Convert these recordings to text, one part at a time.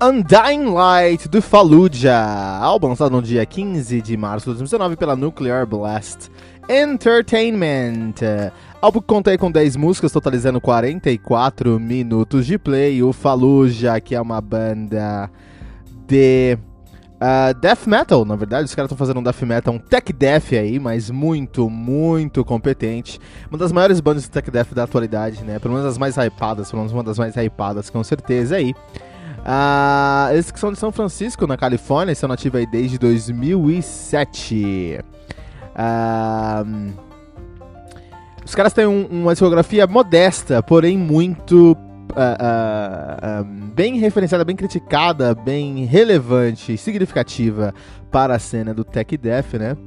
Undying Light do Fallujah, álbum lançado no dia 15 de março de 2019 pela Nuclear Blast Entertainment. Álbum que conta com 10 músicas, totalizando 44 minutos de play. O Fallujah, que é uma banda de uh, death metal, na verdade, os caras estão fazendo um death metal, um tech death aí, mas muito, muito competente. Uma das maiores bandas de tech death da atualidade, né? Pelo menos as mais hypadas, pelo menos uma das mais hypadas, com certeza aí. Uh, eles que são de São Francisco, na Califórnia, estão nativos aí desde 2007. Uh, os caras têm um, uma discografia modesta, porém muito uh, bem referenciada, bem criticada, bem relevante e significativa para a cena do Tech Death, né?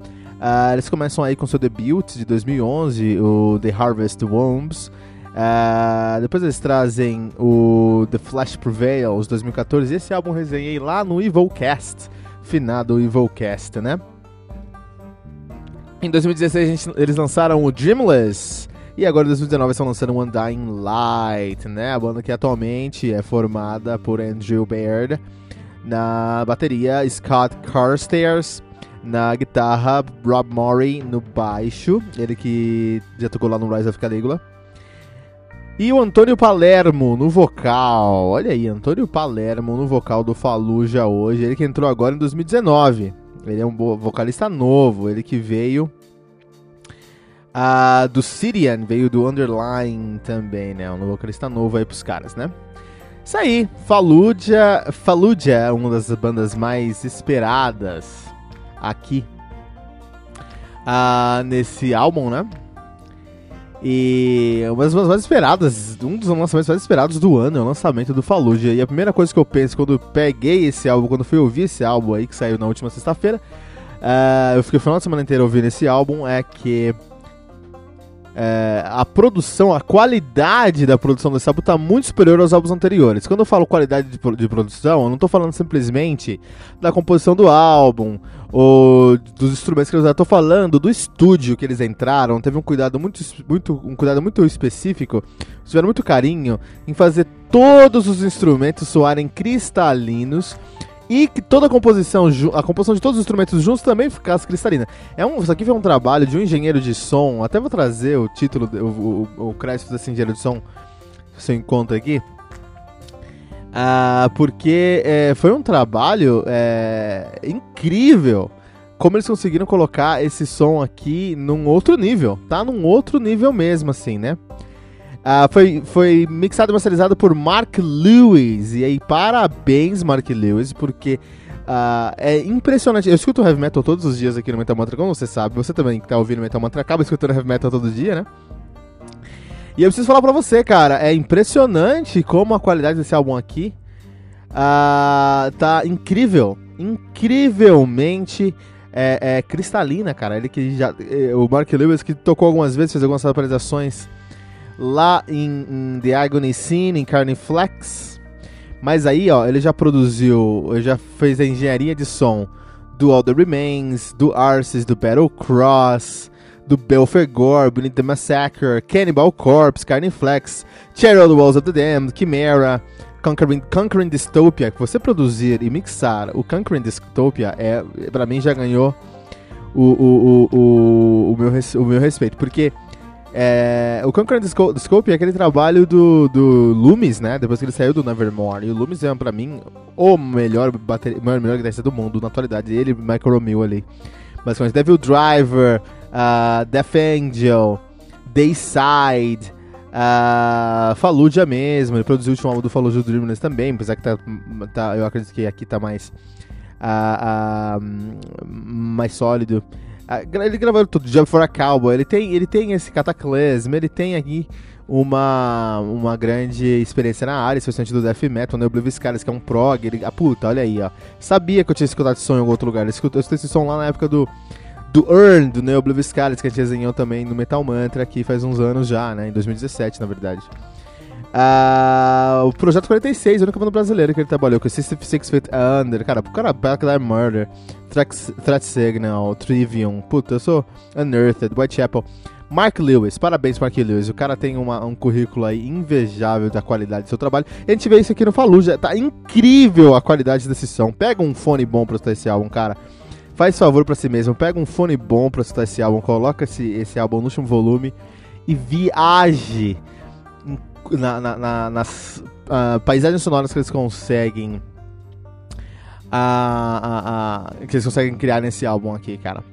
eles começam aí com seu debut de 2011, o The Harvest Wombs. Uh, depois eles trazem o The Flash Prevails 2014. Esse álbum resenhei lá no Evilcast, finado Evilcast, né? Em 2016 gente, eles lançaram o Dreamless. E agora em 2019 estão lançando o Undying Light, né? A banda que atualmente é formada por Andrew Baird na bateria, Scott Carstairs na guitarra, Rob Murray no baixo, ele que já tocou lá no Rise of Caligula. E o Antônio Palermo no vocal. Olha aí, Antônio Palermo no vocal do Faluja hoje. Ele que entrou agora em 2019. Ele é um vocalista novo. Ele que veio uh, do Syrian, veio do Underline também, né? Um vocalista novo aí pros caras, né? Isso aí, Fallujah, Fallujah é uma das bandas mais esperadas aqui uh, nesse álbum, né? E uma das mais esperadas, um dos lançamentos mais esperados do ano é o lançamento do Fallujah. E a primeira coisa que eu penso quando peguei esse álbum, quando fui ouvir esse álbum aí, que saiu na última sexta-feira, uh, eu fiquei o final de semana inteira ouvindo esse álbum, é que é, a produção, a qualidade da produção desse álbum está muito superior aos álbuns anteriores. Quando eu falo qualidade de, de produção, eu não estou falando simplesmente da composição do álbum ou dos instrumentos que eles usaram. Estou falando do estúdio que eles entraram. Teve um cuidado muito, muito, um cuidado muito específico, tiveram muito carinho em fazer todos os instrumentos soarem cristalinos e que toda a composição, a composição de todos os instrumentos juntos também ficasse cristalina. É um, isso aqui foi um trabalho de um engenheiro de som, até vou trazer o título, o, o, o crédito desse engenheiro de som, se eu encontro aqui. Ah, porque é, foi um trabalho é, incrível como eles conseguiram colocar esse som aqui num outro nível, tá? Num outro nível mesmo, assim, né? Uh, foi, foi mixado e masterizado por Mark Lewis. E aí, parabéns, Mark Lewis, porque uh, é impressionante. Eu escuto heavy metal todos os dias aqui no Metal Mantra, como você sabe. Você também que tá ouvindo Metal Mantra acaba escutando heavy metal todo dia, né? E eu preciso falar pra você, cara, é impressionante como a qualidade desse álbum aqui uh, tá incrível. Incrivelmente é, é, cristalina, cara. Ele que já. Eh, o Mark Lewis que tocou algumas vezes, fez algumas atualizações lá em, em The Agony Scene, em Carniflex. Mas aí, ó, ele já produziu, ele já fez a engenharia de som do All The Remains, do Arces, do Battle Cross, do Belfegor, Beneath the Massacre, Cannibal Corpse, Carne Flex, Cherry on the Walls of the Damned, Chimera, Conquering, Conquering Dystopia, que você produzir e mixar o Conquering Dystopia, é, pra mim já ganhou o, o, o, o, o, meu, o meu respeito, porque é, o Conquering Dystopia é aquele trabalho do, do Loomis, né, depois que ele saiu do Nevermore, e o Loomis é pra mim o melhor, bateria, melhor, melhor guitarrista do mundo na atualidade, ele e Michael Romeo ali. Basicamente, Devil Driver, uh, Death Angel, Dayside, uh, Fallujah mesmo, ele produziu o último álbum do Fallujah Dreamless também, apesar que tá, tá, eu acredito que aqui tá mais, uh, uh, mais sólido. Ele gravou tudo, Jump for a Cowboy, ele tem, ele tem esse Cataclysm, ele tem aqui uma, uma grande experiência na área, especialmente do death metal, né? O Oblivious Scars, que é um prog, ele, ah, puta, olha aí, ó. Sabia que eu tinha escutado esse som em algum outro lugar, eu escutei esse som lá na época do do Earn, do Neo Scars, que a gente desenhou também no Metal Mantra aqui faz uns anos já, né? Em 2017, na verdade. Uh, o Projeto 46, o único banda brasileiro que ele trabalhou, com System Six Feet Under, cara, o cara Backlight Murder, Threat, Signal, Trivium, puta, eu sou Unearthed, Whitechapel. Mark Lewis, parabéns Mark Lewis, o cara tem uma, um currículo aí invejável da qualidade do seu trabalho. A gente vê isso aqui no Fallujah, tá incrível a qualidade desse som. Pega um fone bom pra escutar esse álbum, cara faz favor para si mesmo, pega um fone bom pra escutar esse álbum, coloca esse, esse álbum no último volume e viaje na, na, na, nas uh, paisagens sonoras que eles conseguem. Uh, uh, que eles conseguem criar nesse álbum aqui, cara.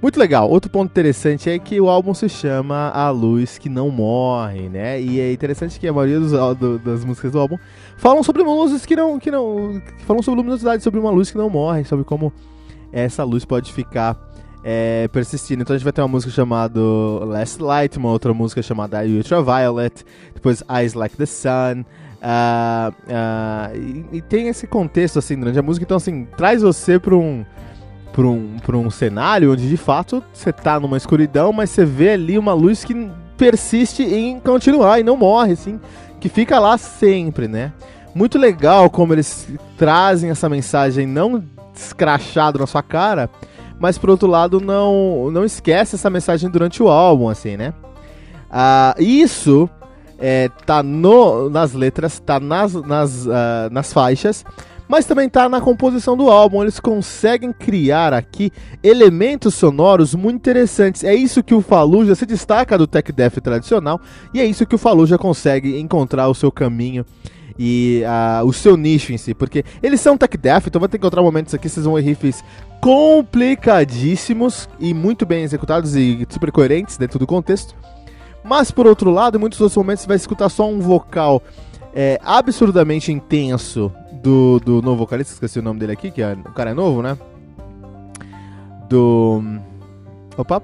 Muito legal. Outro ponto interessante é que o álbum se chama A Luz Que Não Morre, né? E é interessante que a maioria dos, do, das músicas do álbum falam sobre luzes que não, que não. falam sobre luminosidade, sobre uma luz que não morre, sobre como essa luz pode ficar é, persistindo. Então a gente vai ter uma música chamada Last Light, uma outra música chamada Ultraviolet, depois Eyes Like the Sun. Uh, uh, e, e, tem esse contexto assim durante a música, então assim, traz você para um, pra um, um cenário onde de fato você tá numa escuridão, mas você vê ali uma luz que persiste em continuar e não morre, assim, que fica lá sempre, né? Muito legal como eles trazem essa mensagem não escrachado na sua cara, mas por outro lado não, não esquece essa mensagem durante o álbum, assim, né? Ah, isso é, tá no, nas letras, tá nas, nas, uh, nas faixas, mas também tá na composição do álbum. Eles conseguem criar aqui elementos sonoros muito interessantes. É isso que o Fallujah se destaca do tech death tradicional e é isso que o Fallujah consegue encontrar o seu caminho e uh, o seu nicho em si, porque eles são tech death, então vai ter que encontrar momentos aqui, vocês vão riffs complicadíssimos e muito bem executados e super coerentes dentro do contexto. Mas por outro lado, em muitos outros momentos você vai escutar só um vocal é, absurdamente intenso do, do novo vocalista, esqueci o nome dele aqui, que é, o cara é novo, né? Do. Opa,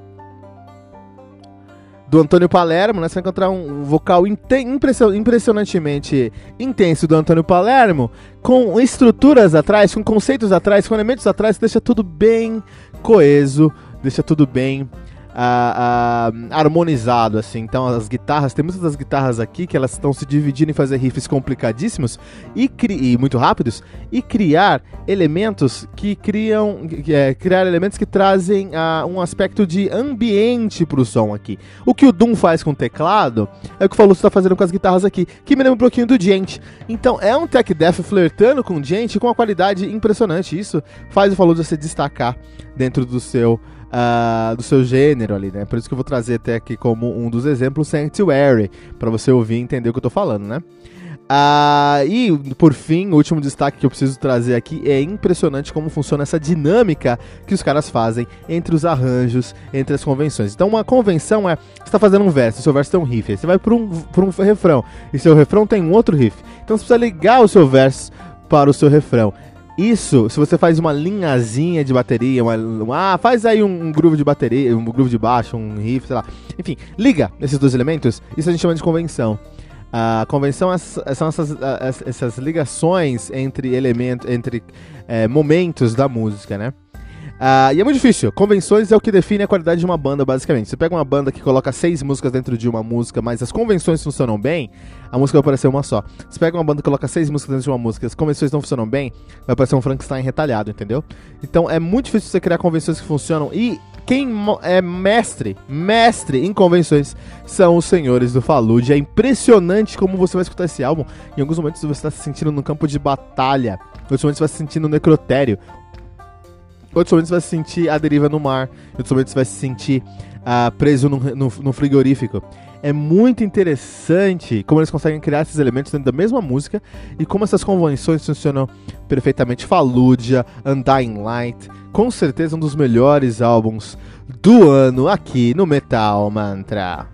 do Antônio Palermo, né? Você vai encontrar um vocal impressionantemente intenso do Antônio Palermo, com estruturas atrás, com conceitos atrás, com elementos atrás, que deixa tudo bem coeso, deixa tudo bem uh, uh, harmonizado, assim. Então as guitarras, tem muitas das guitarras aqui que elas estão se dividindo em fazer riffs complicadíssimos e, e muito rápidos e criar elementos que criam, é, criar elementos que trazem uh, um aspecto de ambiente pro som aqui. O que o Doom faz com o teclado é o que o Faluso está fazendo com as guitarras aqui, que me lembra um pouquinho do Gent. Então é um tech death flertando com o Gent com uma qualidade impressionante. Isso faz o Faluso se destacar dentro do seu uh, do seu gênero ali, né? Por isso que eu vou trazer até aqui como um dos exemplos Sanctuary, para você ouvir e entender o que eu tô falando, né? Uh, e por fim, o último destaque que eu preciso trazer aqui é impressionante como funciona essa dinâmica que os caras fazem entre os arranjos, entre as convenções. Então, uma convenção é: você está fazendo um verso, seu verso tem um riff, aí você vai para um, um refrão, e seu refrão tem um outro riff. Então, você precisa ligar o seu verso para o seu refrão. Isso, se você faz uma linhazinha de bateria, uma, uma ah, faz aí um, groove de bateria, um groove de baixo, um riff, sei lá. Enfim, liga esses dois elementos, isso a gente chama de convenção. A convenção é, são essas, essas ligações entre elementos, entre é, momentos da música, né? Uh, e é muito difícil. Convenções é o que define a qualidade de uma banda, basicamente. Você pega uma banda que coloca seis músicas dentro de uma música, mas as convenções funcionam bem, a música vai parecer uma só. Você pega uma banda que coloca seis músicas dentro de uma música, as convenções não funcionam bem, vai parecer um Frankenstein retalhado, entendeu? Então é muito difícil você criar convenções que funcionam e quem é mestre, mestre em convenções, são os senhores do Falude. É impressionante como você vai escutar esse álbum. Em alguns momentos você está se sentindo no campo de batalha, em outros momentos você vai se sentir no necrotério, outros momentos você vai se sentir à deriva no mar, em outros momentos você vai se sentir uh, preso no, no, no frigorífico é muito interessante como eles conseguem criar esses elementos dentro da mesma música e como essas convenções funcionam perfeitamente. Fallujah, Undying Light, com certeza um dos melhores álbuns do ano aqui no Metal Mantra.